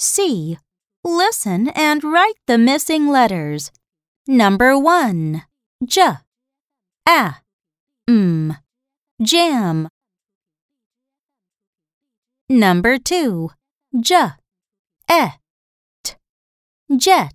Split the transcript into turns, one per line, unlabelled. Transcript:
C. Listen and write the missing letters. Number 1. J. A. M. Jam. Number 2. J. E. T. Jet.